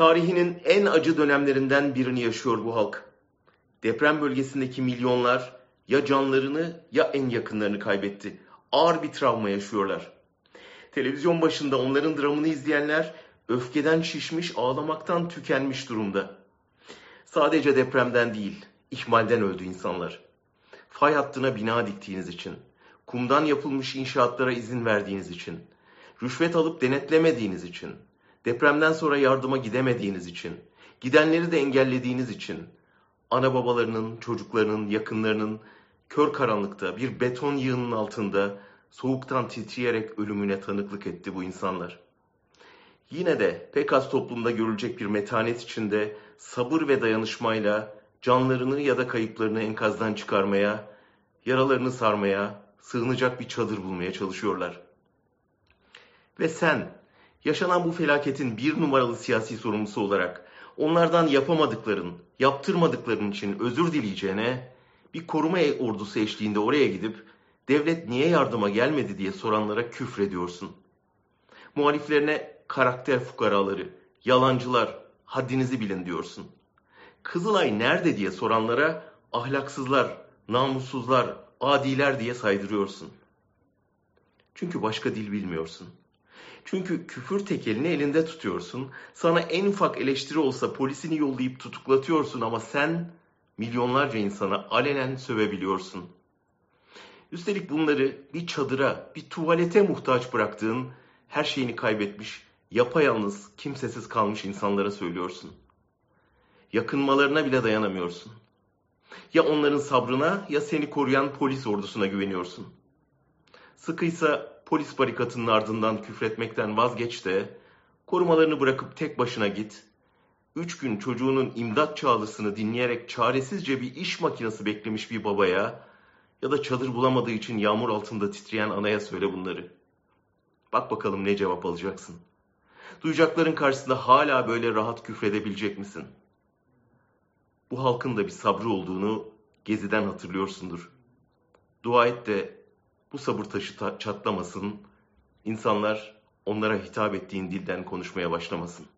Tarihinin en acı dönemlerinden birini yaşıyor bu halk. Deprem bölgesindeki milyonlar ya canlarını ya en yakınlarını kaybetti. Ağır bir travma yaşıyorlar. Televizyon başında onların dramını izleyenler öfkeden şişmiş, ağlamaktan tükenmiş durumda. Sadece depremden değil, ihmalden öldü insanlar. Fay hattına bina diktiğiniz için, kumdan yapılmış inşaatlara izin verdiğiniz için, rüşvet alıp denetlemediğiniz için, depremden sonra yardıma gidemediğiniz için, gidenleri de engellediğiniz için, ana babalarının, çocuklarının, yakınlarının kör karanlıkta bir beton yığının altında soğuktan titreyerek ölümüne tanıklık etti bu insanlar. Yine de pek az toplumda görülecek bir metanet içinde sabır ve dayanışmayla canlarını ya da kayıplarını enkazdan çıkarmaya, yaralarını sarmaya, sığınacak bir çadır bulmaya çalışıyorlar. Ve sen, yaşanan bu felaketin bir numaralı siyasi sorumlusu olarak onlardan yapamadıkların, yaptırmadıkların için özür dileyeceğine, bir koruma ordusu eşliğinde oraya gidip devlet niye yardıma gelmedi diye soranlara küfrediyorsun. Muhaliflerine karakter fukaraları, yalancılar, haddinizi bilin diyorsun. Kızılay nerede diye soranlara ahlaksızlar, namussuzlar, adiler diye saydırıyorsun. Çünkü başka dil bilmiyorsun. Çünkü küfür tekelini elinde tutuyorsun. Sana en ufak eleştiri olsa polisini yollayıp tutuklatıyorsun ama sen milyonlarca insana alenen sövebiliyorsun. Üstelik bunları bir çadıra, bir tuvalete muhtaç bıraktığın, her şeyini kaybetmiş, yapayalnız, kimsesiz kalmış insanlara söylüyorsun. Yakınmalarına bile dayanamıyorsun. Ya onların sabrına ya seni koruyan polis ordusuna güveniyorsun. Sıkıysa polis barikatının ardından küfretmekten vazgeç de korumalarını bırakıp tek başına git. Üç gün çocuğunun imdat çağrısını dinleyerek çaresizce bir iş makinesi beklemiş bir babaya ya da çadır bulamadığı için yağmur altında titreyen anaya söyle bunları. Bak bakalım ne cevap alacaksın. Duyacakların karşısında hala böyle rahat küfredebilecek misin? Bu halkın da bir sabrı olduğunu geziden hatırlıyorsundur. Dua et de bu sabır taşı çatlamasın, insanlar onlara hitap ettiğin dilden konuşmaya başlamasın.